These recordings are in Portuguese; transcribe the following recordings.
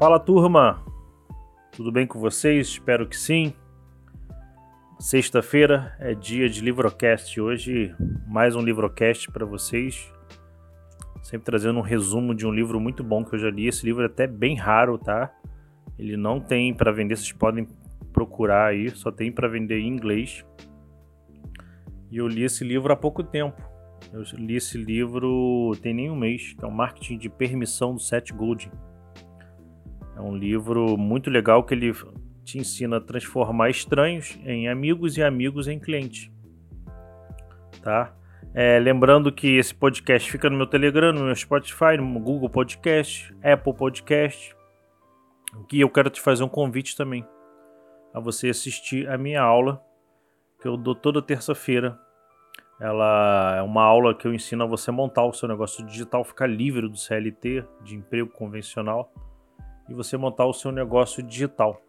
Fala turma, tudo bem com vocês? Espero que sim. Sexta-feira é dia de Livrocast. Hoje, mais um Livrocast para vocês. Sempre trazendo um resumo de um livro muito bom que eu já li. Esse livro é até bem raro, tá? Ele não tem para vender, vocês podem procurar aí, só tem para vender em inglês. E eu li esse livro há pouco tempo. Eu li esse livro tem nem um mês, que é o Marketing de Permissão do Seth Godin. É um livro muito legal que ele te ensina a transformar estranhos em amigos e amigos em clientes. Tá? É, lembrando que esse podcast fica no meu Telegram, no meu Spotify, no Google Podcast, Apple Podcast. Que eu quero te fazer um convite também a você assistir a minha aula que eu dou toda terça-feira. Ela é uma aula que eu ensino a você montar o seu negócio digital, ficar livre do CLT, de emprego convencional e você montar o seu negócio digital.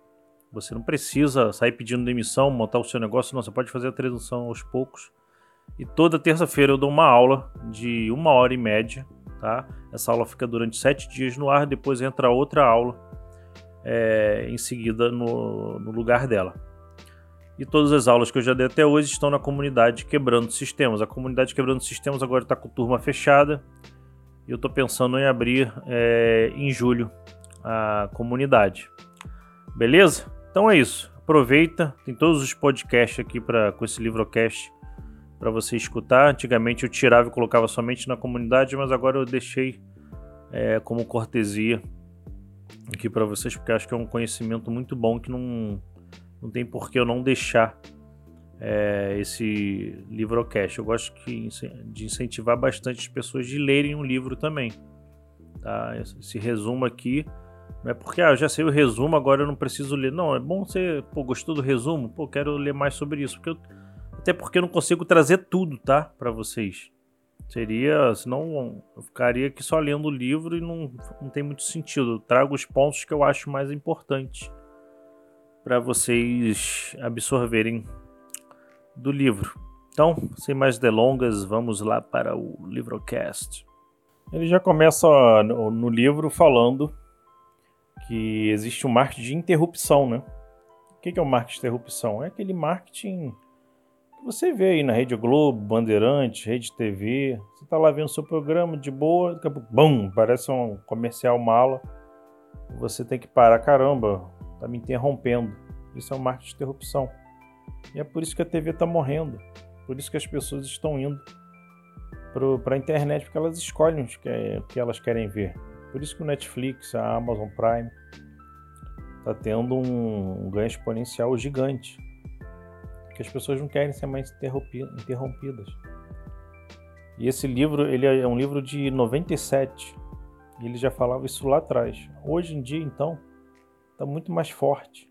Você não precisa sair pedindo demissão, montar o seu negócio, não. Você pode fazer a transição aos poucos. E toda terça-feira eu dou uma aula de uma hora e média, tá? Essa aula fica durante sete dias no ar, depois entra outra aula é, em seguida no, no lugar dela. E todas as aulas que eu já dei até hoje estão na comunidade Quebrando Sistemas. A comunidade Quebrando Sistemas agora está com turma fechada. E eu estou pensando em abrir é, em julho a comunidade. Beleza? Então é isso. Aproveita, tem todos os podcasts aqui para com esse livrocast para você escutar. Antigamente eu tirava e colocava somente na comunidade, mas agora eu deixei é, como cortesia aqui para vocês, porque acho que é um conhecimento muito bom que não, não tem por que eu não deixar é, esse livrocast. Eu gosto que, de incentivar bastante as pessoas de lerem um livro também. Tá? Esse resumo aqui não é porque, ah, eu já sei o resumo, agora eu não preciso ler. Não, é bom você, pô, gostou do resumo? Pô, quero ler mais sobre isso. Porque eu, até porque eu não consigo trazer tudo, tá? Para vocês. Seria, senão eu ficaria aqui só lendo o livro e não, não tem muito sentido. Eu trago os pontos que eu acho mais importantes para vocês absorverem do livro. Então, sem mais delongas, vamos lá para o Livrocast. Ele já começa no, no livro falando que existe um marketing de interrupção, né? O que é o marketing de interrupção? É aquele marketing que você vê aí na Rede Globo, Bandeirantes, Rede TV. Você está lá vendo seu programa de boa, daqui a pouco, bum, parece um comercial mala. Você tem que parar, caramba, tá me interrompendo. Isso é um marketing de interrupção. E é por isso que a TV está morrendo. Por isso que as pessoas estão indo para a internet, porque elas escolhem o que, o que elas querem ver. Por isso que o Netflix, a Amazon Prime, está tendo um, um ganho exponencial gigante. Porque as pessoas não querem ser mais interrompidas. E esse livro, ele é um livro de 97. E ele já falava isso lá atrás. Hoje em dia, então, está muito mais forte.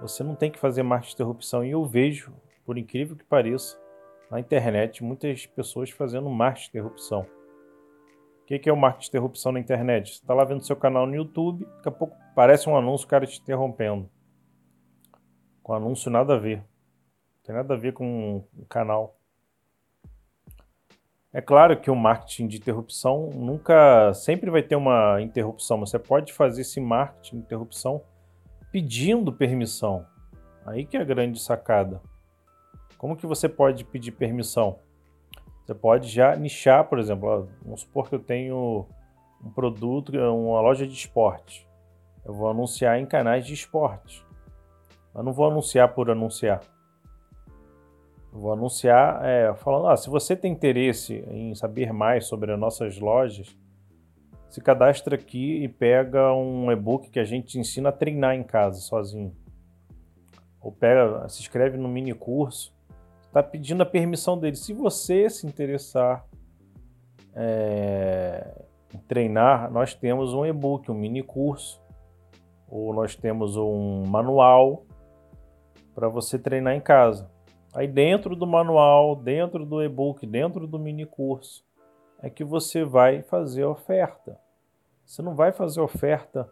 Você não tem que fazer de interrupção. E eu vejo, por incrível que pareça, na internet, muitas pessoas fazendo de interrupção. O que, é o marketing de interrupção na internet? Você está lá vendo seu canal no YouTube, daqui a pouco parece um anúncio, o cara te interrompendo. Com anúncio nada a ver. Não tem nada a ver com o canal. É claro que o marketing de interrupção nunca, sempre vai ter uma interrupção. Você pode fazer esse marketing de interrupção pedindo permissão. Aí que é a grande sacada. Como que você pode pedir permissão? Você pode já nichar, por exemplo, ó, vamos supor que eu tenho um produto, uma loja de esporte. Eu vou anunciar em canais de esporte. Eu não vou anunciar por anunciar. Eu vou anunciar é, falando, ah, se você tem interesse em saber mais sobre as nossas lojas, se cadastra aqui e pega um e-book que a gente ensina a treinar em casa sozinho. Ou pega, se inscreve no mini curso está pedindo a permissão dele. Se você se interessar é, em treinar, nós temos um e-book, um mini curso, ou nós temos um manual para você treinar em casa. Aí dentro do manual, dentro do e-book, dentro do mini curso, é que você vai fazer a oferta. Você não vai fazer oferta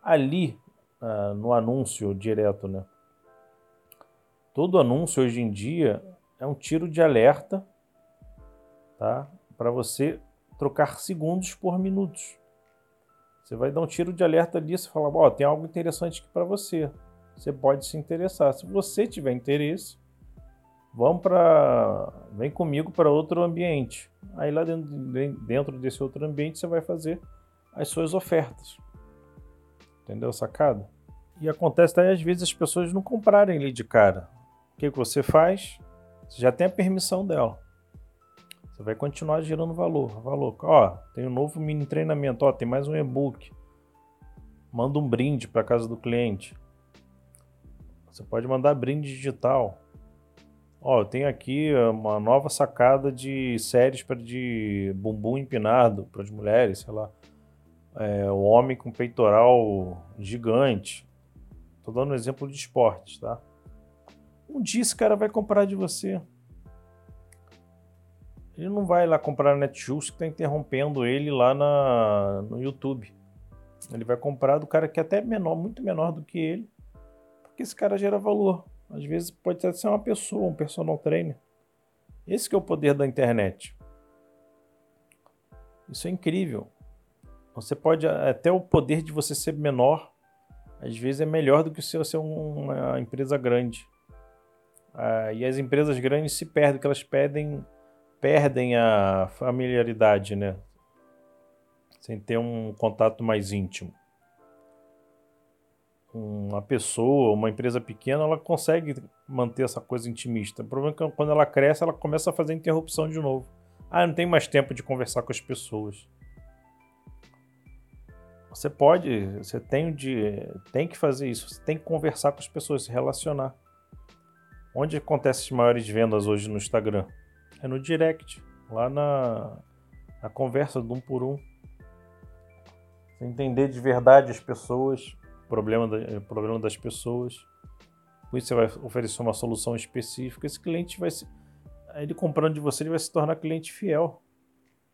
ali uh, no anúncio direto, né? Todo anúncio hoje em dia é um tiro de alerta, tá? Para você trocar segundos por minutos. Você vai dar um tiro de alerta ali, você fala, ó, oh, tem algo interessante aqui para você. Você pode se interessar. Se você tiver interesse, vamos para, vem comigo para outro ambiente. Aí lá dentro, dentro desse outro ambiente você vai fazer as suas ofertas. Entendeu sacada? E acontece até às vezes as pessoas não comprarem ali de cara. O que, que você faz? Você já tem a permissão dela. Você vai continuar gerando valor. Valor. Ó, tem um novo mini treinamento. Ó, tem mais um e-book. Manda um brinde para casa do cliente. Você pode mandar brinde digital. Ó, eu tenho aqui uma nova sacada de séries para de bumbum empinado para as mulheres, sei lá. É, o homem com peitoral gigante. Tô dando um exemplo de esportes, tá? Um dia esse cara vai comprar de você. Ele não vai lá comprar na Netshoes que está interrompendo ele lá na, no YouTube. Ele vai comprar do cara que é até menor, muito menor do que ele, porque esse cara gera valor. Às vezes pode até ser uma pessoa, um personal trainer. Esse é o poder da internet. Isso é incrível. Você pode até o poder de você ser menor, às vezes é melhor do que se você ser uma empresa grande. Ah, e as empresas grandes se perdem, porque elas pedem perdem a familiaridade, né? Sem ter um contato mais íntimo. Uma pessoa, uma empresa pequena, ela consegue manter essa coisa intimista. O problema é que quando ela cresce, ela começa a fazer interrupção de novo. Ah, não tem mais tempo de conversar com as pessoas. Você pode, você tem, de, tem que fazer isso, você tem que conversar com as pessoas, se relacionar. Onde acontecem as maiores vendas hoje no Instagram? É no direct, lá na, na conversa de um por um. Você entender de verdade as pessoas, problema, da, problema das pessoas. Com isso você vai oferecer uma solução específica. Esse cliente vai se. Ele comprando de você, ele vai se tornar cliente fiel.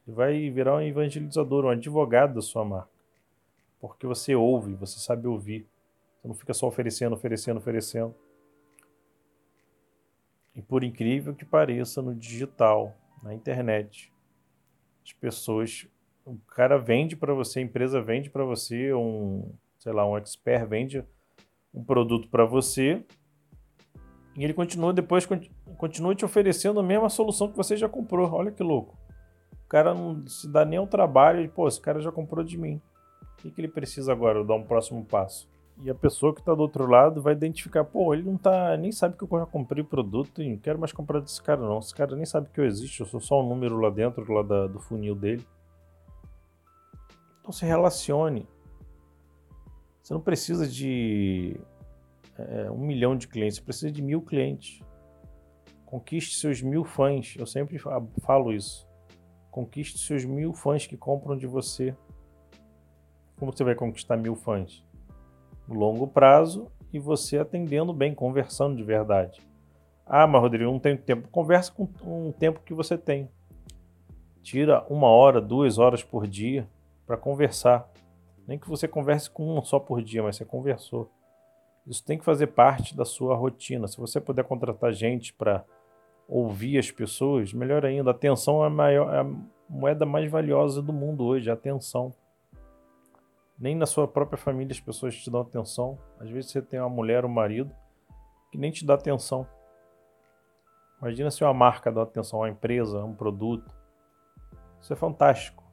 Ele vai virar um evangelizador, um advogado da sua marca. Porque você ouve, você sabe ouvir. Você não fica só oferecendo, oferecendo, oferecendo. E por incrível que pareça, no digital, na internet, as pessoas, o cara vende para você, a empresa vende para você, um, sei lá, um expert vende um produto para você e ele continua depois continua te oferecendo a mesma solução que você já comprou. Olha que louco. O cara não se dá nem o trabalho de, pô, esse cara já comprou de mim. O que, que ele precisa agora? Eu dar um próximo passo. E a pessoa que está do outro lado vai identificar, pô, ele não tá, nem sabe que eu já comprei produto e não quero mais comprar desse cara não. Esse cara nem sabe que eu existo, eu sou só um número lá dentro lá da, do funil dele. Então se relacione. Você não precisa de é, um milhão de clientes, você precisa de mil clientes. Conquiste seus mil fãs. Eu sempre falo isso. Conquiste seus mil fãs que compram de você. Como você vai conquistar mil fãs? Longo prazo e você atendendo bem, conversando de verdade. Ah, mas Rodrigo, não tenho tempo. Conversa com um tempo que você tem. Tira uma hora, duas horas por dia para conversar. Nem que você converse com um só por dia, mas você conversou. Isso tem que fazer parte da sua rotina. Se você puder contratar gente para ouvir as pessoas, melhor ainda. A atenção é a, maior, é a moeda mais valiosa do mundo hoje, a atenção. Nem na sua própria família as pessoas te dão atenção. Às vezes você tem uma mulher ou um marido que nem te dá atenção. Imagina se uma marca dá atenção a uma empresa, a um produto. Isso é fantástico.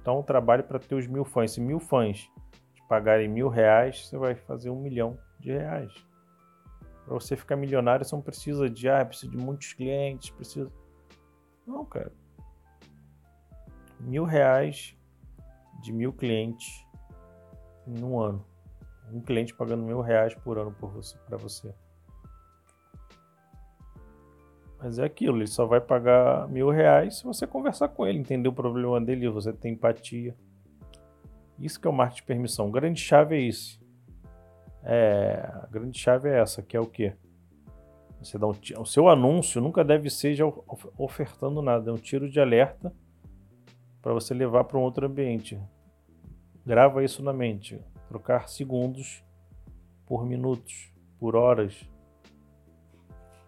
Então trabalhe para ter os mil fãs. Se mil fãs te pagarem mil reais, você vai fazer um milhão de reais. Para você ficar milionário, você não precisa de, ah, precisa de muitos clientes, precisa. Não, cara. Mil reais de mil clientes em um ano. Um cliente pagando mil reais por ano por você, para você. Mas é aquilo, ele só vai pagar mil reais se você conversar com ele, entender o problema dele, você ter empatia. Isso que é o marketing de permissão. O grande chave é isso. É, a grande chave é essa, que é o quê? Você dá um, o seu anúncio nunca deve ser já ofertando nada, é um tiro de alerta para você levar para um outro ambiente. Grava isso na mente. Trocar segundos por minutos, por horas.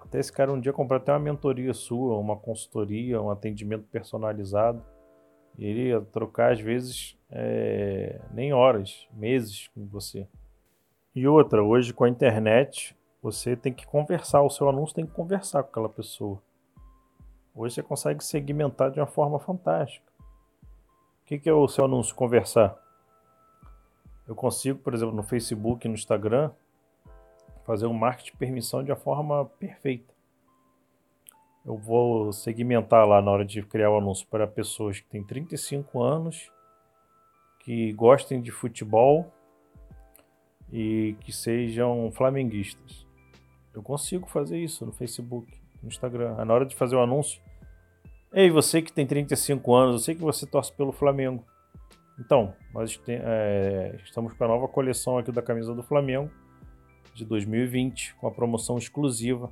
Até esse cara um dia comprar até uma mentoria sua, uma consultoria, um atendimento personalizado. E ele ia trocar, às vezes, é, nem horas, meses com você. E outra, hoje com a internet, você tem que conversar, o seu anúncio tem que conversar com aquela pessoa. Hoje você consegue segmentar de uma forma fantástica. O que, que é o seu anúncio conversar? Eu consigo, por exemplo, no Facebook no Instagram, fazer um marketing de permissão de uma forma perfeita. Eu vou segmentar lá na hora de criar o anúncio para pessoas que têm 35 anos, que gostem de futebol e que sejam flamenguistas. Eu consigo fazer isso no Facebook, no Instagram. Na hora de fazer o anúncio, ei, você que tem 35 anos, eu sei que você torce pelo Flamengo. Então, nós tem, é, estamos com a nova coleção aqui da camisa do Flamengo de 2020, com a promoção exclusiva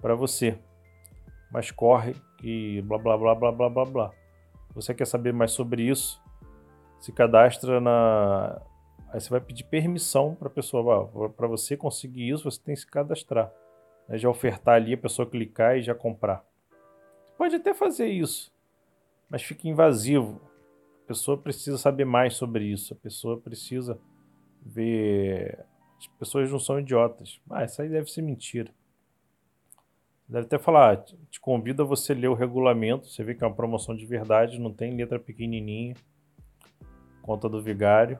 para você. Mas corre e blá blá blá blá blá blá blá. Você quer saber mais sobre isso? Se cadastra na Aí você vai pedir permissão para a pessoa, para você conseguir isso, você tem que se cadastrar. Né? Já ofertar ali, a pessoa clicar e já comprar. Pode até fazer isso, mas fica invasivo. Pessoa precisa saber mais sobre isso. A pessoa precisa ver. As pessoas não são idiotas. Ah, isso aí deve ser mentira. Deve até falar, te convido a você ler o regulamento. Você vê que é uma promoção de verdade, não tem letra pequenininha. Conta do vigário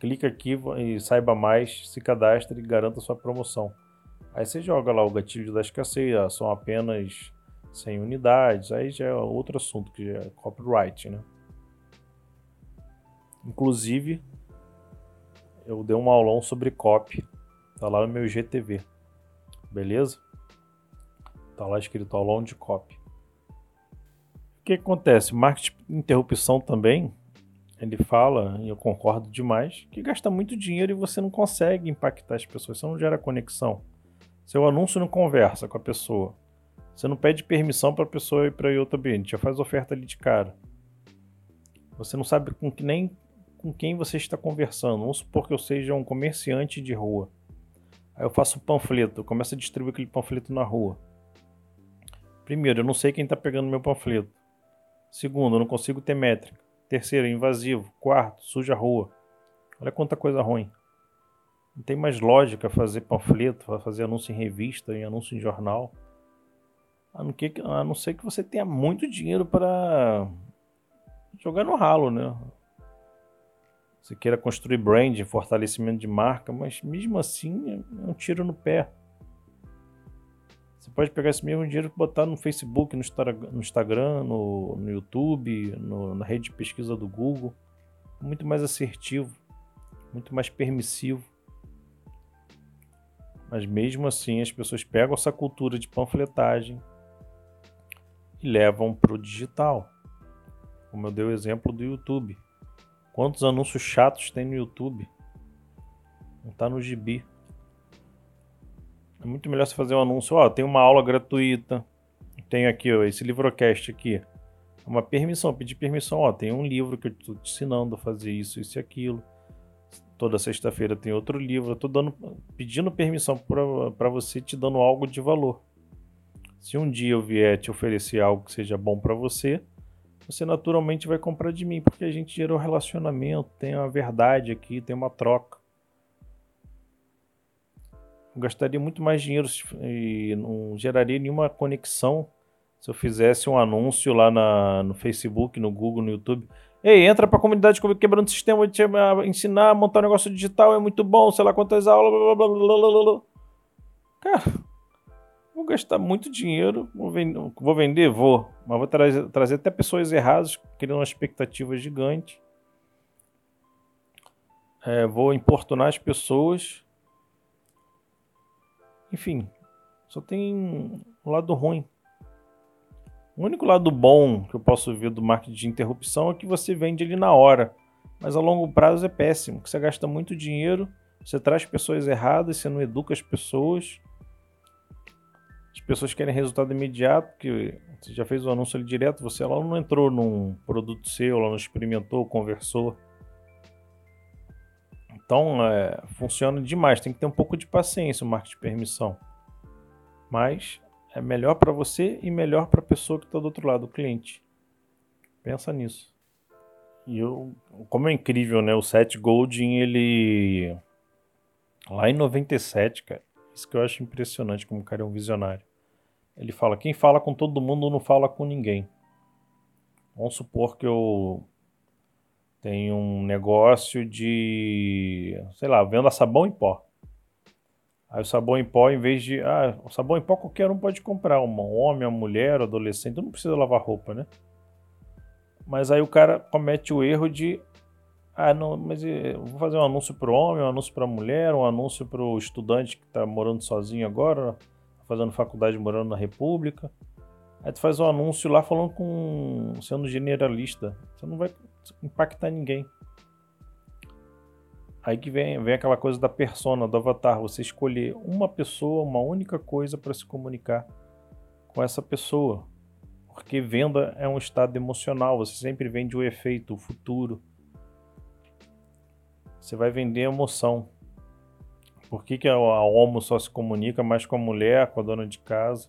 clica aqui e saiba mais, se cadastre e garanta sua promoção. Aí você joga lá o gatilho da escassez, são apenas 100 unidades, aí já é outro assunto, que é copyright, né? Inclusive, eu dei um aulão sobre copy, tá lá no meu GTV, beleza? Tá lá escrito aulão de copy. O que acontece? Marketing interrupção também ele fala, e eu concordo demais, que gasta muito dinheiro e você não consegue impactar as pessoas, você não gera conexão. Seu anúncio não conversa com a pessoa. Você não pede permissão para a pessoa ir para outro ambiente, já faz oferta ali de cara. Você não sabe com que, nem com quem você está conversando. Vamos supor que eu seja um comerciante de rua. Aí eu faço um panfleto, eu começo a distribuir aquele panfleto na rua. Primeiro, eu não sei quem está pegando meu panfleto. Segundo, eu não consigo ter métrica. Terceiro, invasivo. Quarto, suja a rua. Olha quanta coisa ruim. Não tem mais lógica fazer panfleto, fazer anúncio em revista, em anúncio em jornal. A não, que, a não ser que você tenha muito dinheiro para jogar no ralo, né? Você queira construir brand, fortalecimento de marca, mas mesmo assim é um tiro no pé. Você pode pegar esse mesmo dinheiro e botar no Facebook, no, Instagram, no, no YouTube, no, na rede de pesquisa do Google. Muito mais assertivo, muito mais permissivo. Mas mesmo assim, as pessoas pegam essa cultura de panfletagem e levam para o digital. Como eu dei o exemplo do YouTube. Quantos anúncios chatos tem no YouTube? Não está no gibi. É muito melhor você fazer um anúncio, ó, tem uma aula gratuita, tem aqui, ó, esse livrocast aqui. É uma permissão, pedir permissão, ó, tem um livro que eu estou te ensinando a fazer isso, isso e aquilo. Toda sexta-feira tem outro livro, eu tô dando, pedindo permissão para você, te dando algo de valor. Se um dia eu vier te oferecer algo que seja bom para você, você naturalmente vai comprar de mim, porque a gente gerou relacionamento, tem uma verdade aqui, tem uma troca gastaria muito mais dinheiro e não geraria nenhuma conexão se eu fizesse um anúncio lá na, no Facebook, no Google, no YouTube. Ei, entra pra comunidade quebrando o sistema, te ensinar a montar um negócio digital, é muito bom, sei lá quantas aulas, blá, blá, blá, blá, Cara, vou gastar muito dinheiro, vou, vou vender? Vou, mas vou trazer, trazer até pessoas erradas, criando uma expectativa gigante. É, vou importunar as pessoas enfim, só tem um lado ruim. O único lado bom que eu posso ver do marketing de interrupção é que você vende ele na hora, mas a longo prazo é péssimo, que você gasta muito dinheiro, você traz pessoas erradas, você não educa as pessoas. As pessoas querem resultado imediato, que você já fez o anúncio ali direto, você lá não entrou num produto seu, lá não experimentou, conversou. Então, é, funciona demais. Tem que ter um pouco de paciência o marketing de permissão. Mas é melhor para você e melhor para a pessoa que está do outro lado, o cliente. Pensa nisso. E eu, como é incrível, né? O Seth Godin, ele. Lá em 97, cara. Isso que eu acho impressionante, como o cara é um visionário. Ele fala: quem fala com todo mundo não fala com ninguém. Vamos supor que eu tenho um negócio de, sei lá, venda sabão em pó. Aí o sabão em pó, em vez de. Ah, o sabão em pó qualquer um pode comprar. Um homem, uma mulher, um adolescente, não precisa lavar roupa, né? Mas aí o cara comete o erro de. Ah, não, mas eu vou fazer um anúncio para o homem, um anúncio para a mulher, um anúncio para o estudante que está morando sozinho agora, fazendo faculdade morando na República. Aí tu faz um anúncio lá falando com. sendo generalista. Você não vai impactar ninguém. Aí que vem, vem aquela coisa da persona, do avatar. Você escolher uma pessoa, uma única coisa para se comunicar com essa pessoa. Porque venda é um estado emocional. Você sempre vende o efeito, o futuro. Você vai vender emoção. Por que, que a, a homo só se comunica mais com a mulher, com a dona de casa?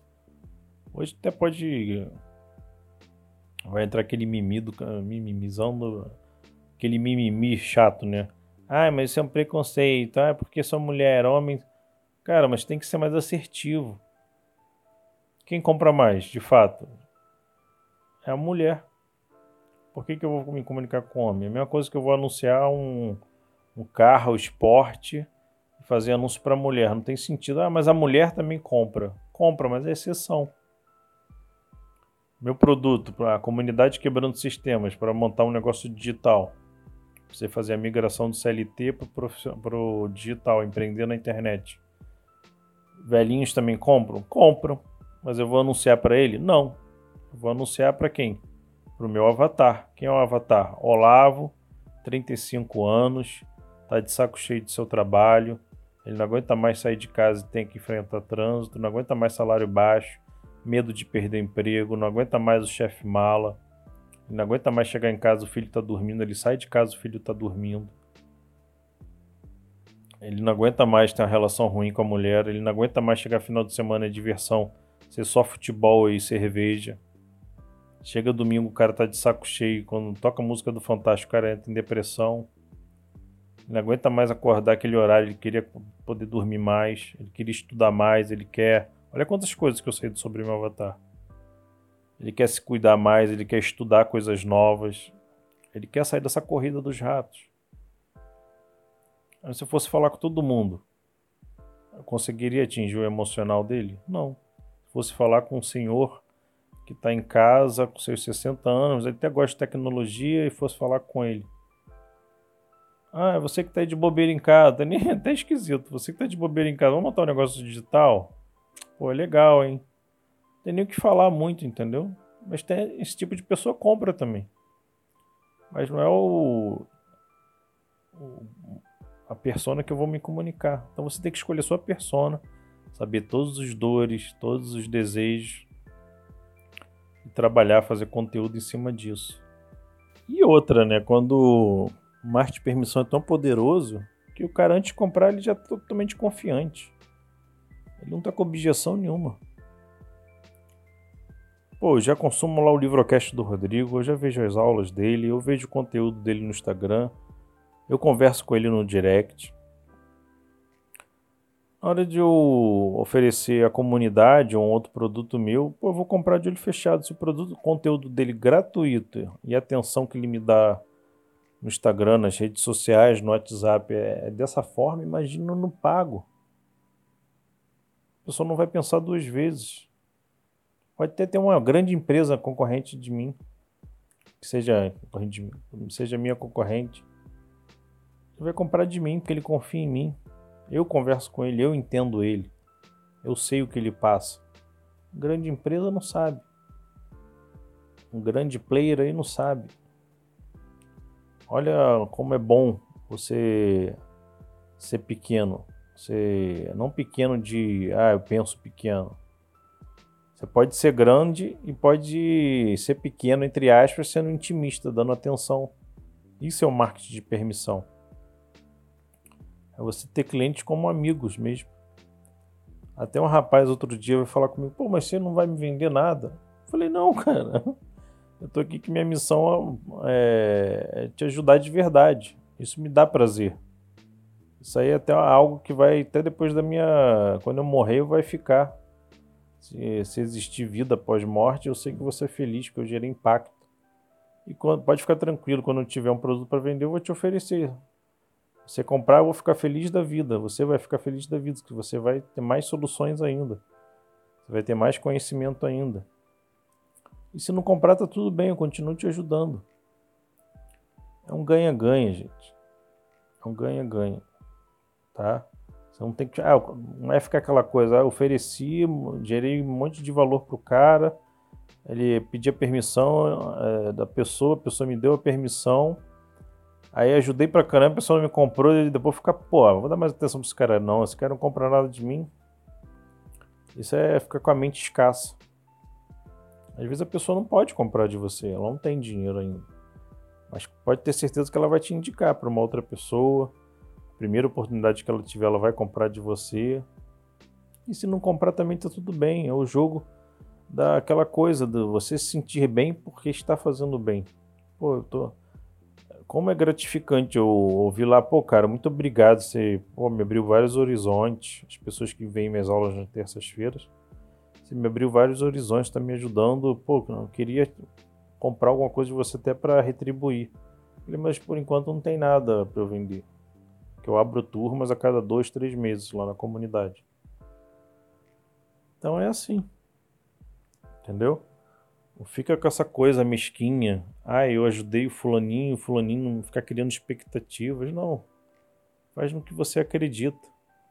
Hoje até pode. Vai entrar aquele mimido, mimimizão do. Aquele mimimi chato, né? Ah, mas isso é um preconceito. Ah, porque sou mulher, homem. Cara, mas tem que ser mais assertivo. Quem compra mais, de fato? É a mulher. Por que, que eu vou me comunicar com homem? É a mesma coisa que eu vou anunciar um, um carro, esporte, fazer anúncio para mulher. Não tem sentido. Ah, mas a mulher também compra. Compra, mas é exceção. Meu produto para a comunidade quebrando sistemas, para montar um negócio digital você fazer a migração do CLT para o digital, empreender na internet. Velhinhos também compram? Compram. Mas eu vou anunciar para ele? Não. Eu vou anunciar para quem? Para o meu avatar. Quem é o avatar? Olavo, 35 anos, tá de saco cheio de seu trabalho, ele não aguenta mais sair de casa e tem que enfrentar trânsito, não aguenta mais salário baixo, medo de perder emprego, não aguenta mais o chefe mala, ele não aguenta mais chegar em casa, o filho está dormindo, ele sai de casa, o filho está dormindo. Ele não aguenta mais ter uma relação ruim com a mulher, ele não aguenta mais chegar final de semana de diversão, ser só futebol e cerveja. Chega domingo, o cara tá de saco cheio, quando toca a música do Fantástico, o cara entra em depressão. Ele não aguenta mais acordar aquele horário, ele queria poder dormir mais, ele queria estudar mais, ele quer. Olha quantas coisas que eu sei sobre meu avatar. Ele quer se cuidar mais, ele quer estudar coisas novas, ele quer sair dessa corrida dos ratos. se eu fosse falar com todo mundo, eu conseguiria atingir o emocional dele? Não. Se fosse falar com um senhor que está em casa com seus 60 anos, ele até gosta de tecnologia e fosse falar com ele. Ah, é você que está de bobeira em casa, nem até esquisito. Você que está de bobeira em casa, vamos montar um negócio digital? Pô, é legal, hein? tem nem o que falar muito, entendeu? Mas tem, esse tipo de pessoa compra também. Mas não é o, o, a persona que eu vou me comunicar. Então você tem que escolher sua persona, saber todos os dores, todos os desejos e trabalhar, fazer conteúdo em cima disso. E outra, né? Quando o marketing de permissão é tão poderoso que o cara antes de comprar ele já é totalmente confiante. Ele não está com objeção nenhuma. Pô, já consumo lá o livrocast do Rodrigo, eu já vejo as aulas dele, eu vejo o conteúdo dele no Instagram, eu converso com ele no direct. Na hora de eu oferecer à comunidade um outro produto meu, pô, eu vou comprar de olho fechado. Se o produto, o conteúdo dele gratuito e a atenção que ele me dá no Instagram, nas redes sociais, no WhatsApp é, é dessa forma, imagina no pago. A pessoa não vai pensar duas vezes. Pode ter, ter uma grande empresa concorrente de mim, que seja, seja minha concorrente. Ele vai comprar de mim porque ele confia em mim. Eu converso com ele, eu entendo ele. Eu sei o que ele passa. Grande empresa não sabe. Um grande player aí não sabe. Olha como é bom você ser pequeno. Ser não pequeno de, ah, eu penso pequeno. Você pode ser grande e pode ser pequeno, entre aspas, sendo intimista, dando atenção. Isso é o marketing de permissão. É você ter clientes como amigos mesmo. Até um rapaz outro dia veio falar comigo, pô, mas você não vai me vender nada. Eu falei, não, cara. Eu tô aqui que minha missão é, é te ajudar de verdade. Isso me dá prazer. Isso aí é até algo que vai, até depois da minha. Quando eu morrer, vai ficar. Se, se existir vida pós-morte, eu sei que vou ser feliz, porque eu gerei impacto. E quando, pode ficar tranquilo, quando eu tiver um produto para vender, eu vou te oferecer. Você comprar, eu vou ficar feliz da vida. Você vai ficar feliz da vida, que você vai ter mais soluções ainda. Você vai ter mais conhecimento ainda. E se não comprar, tá tudo bem, eu continuo te ajudando. É um ganha-ganha, gente. É um ganha-ganha. Tá? Você não tem que. Ah, não é ficar aquela coisa, ah, ofereci, gerei um monte de valor pro cara, ele pedia permissão é, da pessoa, a pessoa me deu a permissão, aí ajudei pra caramba, a pessoa não me comprou, e depois fica, pô, vou dar mais atenção pra esse cara. Não, esse cara não compra nada de mim. Isso é ficar com a mente escassa. Às vezes a pessoa não pode comprar de você, ela não tem dinheiro ainda. Mas pode ter certeza que ela vai te indicar para uma outra pessoa. Primeira oportunidade que ela tiver, ela vai comprar de você. E se não comprar também tá tudo bem. É o jogo daquela coisa de você se sentir bem porque está fazendo bem. Pô, eu tô como é gratificante eu ouvir lá, pô, cara, muito obrigado, você pô, me abriu vários horizontes. As pessoas que vêm minhas aulas nas terças-feiras, você me abriu vários horizontes, está me ajudando. Pô, eu queria comprar alguma coisa de você até para retribuir. Mas por enquanto não tem nada para eu vender. Que eu abro turmas a cada dois, três meses lá na comunidade. Então é assim. Entendeu? Fica com essa coisa mesquinha. Ah, eu ajudei o fulaninho, o fulaninho não ficar criando expectativas. Não. Faz no que você acredita.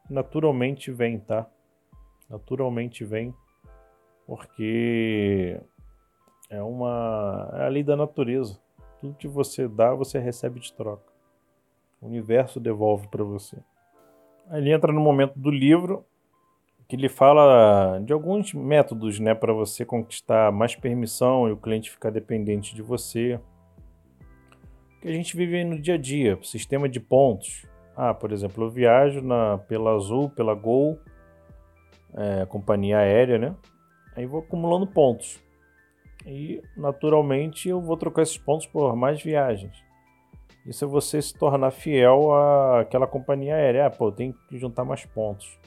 Naturalmente vem, tá? Naturalmente vem. Porque é uma. É a lei da natureza. Tudo que você dá, você recebe de troca. O universo devolve para você. Aí ele entra no momento do livro que ele fala de alguns métodos, né, para você conquistar mais permissão e o cliente ficar dependente de você. Que a gente vive no dia a dia, sistema de pontos. Ah, por exemplo, eu viajo na, pela Azul, pela Gol, é, companhia aérea, né? Aí vou acumulando pontos. E naturalmente eu vou trocar esses pontos por mais viagens. Isso é você se tornar fiel àquela companhia aérea. Ah, pô, tenho que juntar mais pontos.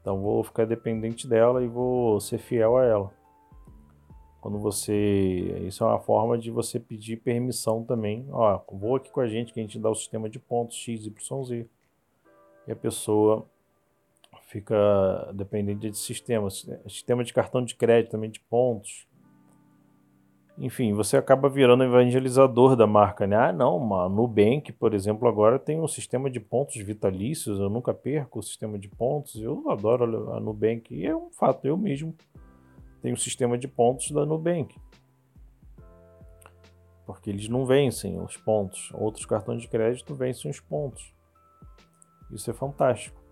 Então vou ficar dependente dela e vou ser fiel a ela. Quando você. Isso é uma forma de você pedir permissão também. Ó, vou aqui com a gente que a gente dá o sistema de pontos X, Y, Z. E a pessoa fica dependente de sistema. Sistema de cartão de crédito também de pontos. Enfim, você acaba virando evangelizador da marca, né? Ah, não, uma Nubank, por exemplo, agora tem um sistema de pontos vitalícios, eu nunca perco o sistema de pontos, eu adoro a Nubank, e é um fato, eu mesmo tenho um sistema de pontos da Nubank. Porque eles não vencem os pontos, outros cartões de crédito vencem os pontos. Isso é fantástico.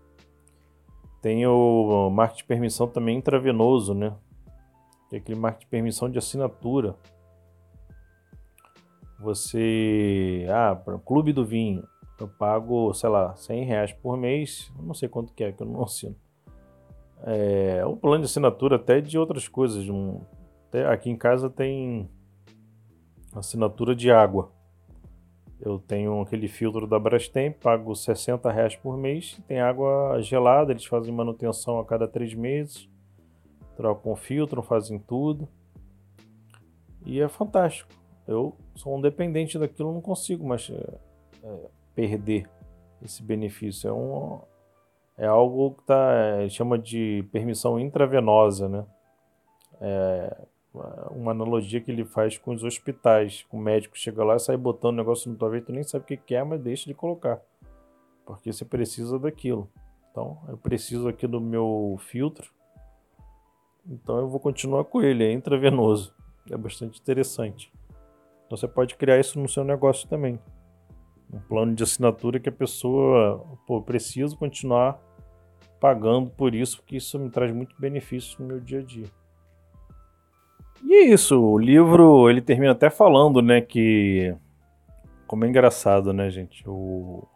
Tem o marketing de permissão também intravenoso, né? É aquele marketing de permissão de assinatura você. Ah, para Clube do Vinho, eu pago, sei lá, 100 reais por mês, não sei quanto que é, que eu não assino. É um plano de assinatura até de outras coisas. Um, até aqui em casa tem assinatura de água. Eu tenho aquele filtro da Brastemp, pago 60 reais por mês. Tem água gelada, eles fazem manutenção a cada três meses. Trocam o filtro, fazem tudo. E é fantástico. Eu sou um dependente daquilo, não consigo mais é, perder esse benefício. É, um, é algo que tá, é, chama de permissão intravenosa, né? É uma analogia que ele faz com os hospitais. O médico chega lá e sai botando o negócio no tua veia, tu nem sabe o que é, mas deixa de colocar. Porque você precisa daquilo. Então, eu preciso aqui do meu filtro. Então, eu vou continuar com ele. É intravenoso. É bastante interessante. Então você pode criar isso no seu negócio também. Um plano de assinatura que a pessoa, pô, preciso continuar pagando por isso, porque isso me traz muito benefício no meu dia a dia. E é isso, o livro ele termina até falando, né, que como é engraçado, né, gente, o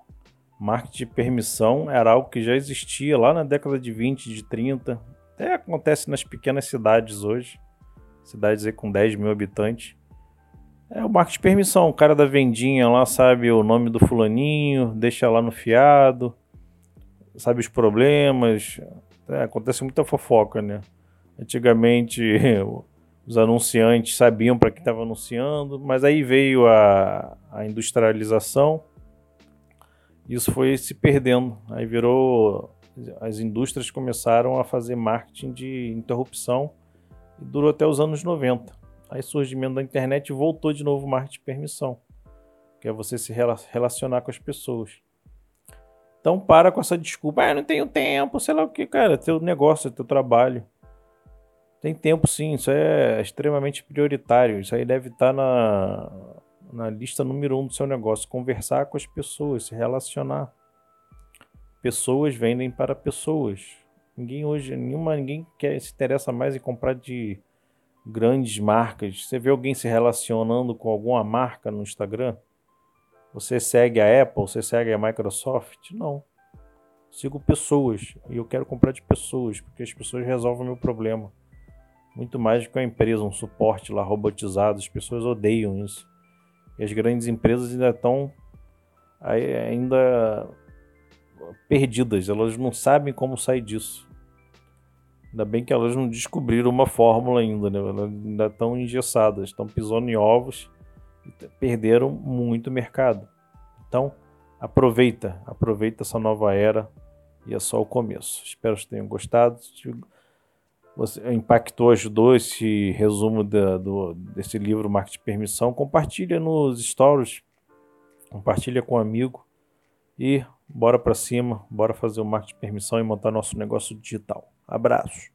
marketing de permissão era algo que já existia lá na década de 20, de 30, até acontece nas pequenas cidades hoje, cidades aí com 10 mil habitantes, É o marketing de permissão, o cara da vendinha lá sabe o nome do fulaninho, deixa lá no fiado, sabe os problemas. É, acontece muita fofoca, né? Antigamente os anunciantes sabiam para que estava anunciando, mas aí veio a, a industrialização, isso foi se perdendo. Aí virou. As indústrias começaram a fazer marketing de interrupção e durou até os anos 90. Aí surgimento da internet voltou de novo o marketing de permissão, que é você se relacionar com as pessoas. Então para com essa desculpa, ah, não tenho tempo, sei lá o que, cara, teu negócio, teu trabalho. Tem tempo sim, isso é extremamente prioritário. Isso aí deve estar na, na lista número um do seu negócio. Conversar com as pessoas, se relacionar. Pessoas vendem para pessoas. Ninguém hoje, nenhuma, ninguém quer, se interessa mais em comprar de grandes marcas. Você vê alguém se relacionando com alguma marca no Instagram? Você segue a Apple? Você segue a Microsoft? Não. Sigo pessoas e eu quero comprar de pessoas porque as pessoas resolvem o meu problema. Muito mais do que uma empresa, um suporte lá robotizado. As pessoas odeiam isso. E as grandes empresas ainda estão ainda perdidas. Elas não sabem como sair disso. Ainda bem que elas não descobriram uma fórmula ainda, né? Elas ainda estão engessadas, estão pisando em ovos e perderam muito mercado. Então, aproveita, aproveita essa nova era e é só o começo. Espero que tenham gostado. Você impactou, ajudou esse resumo da, do, desse livro Marketing de Permissão, compartilha nos stories, compartilha com um amigo e bora para cima, bora fazer o marketing de permissão e montar nosso negócio digital. Abraço.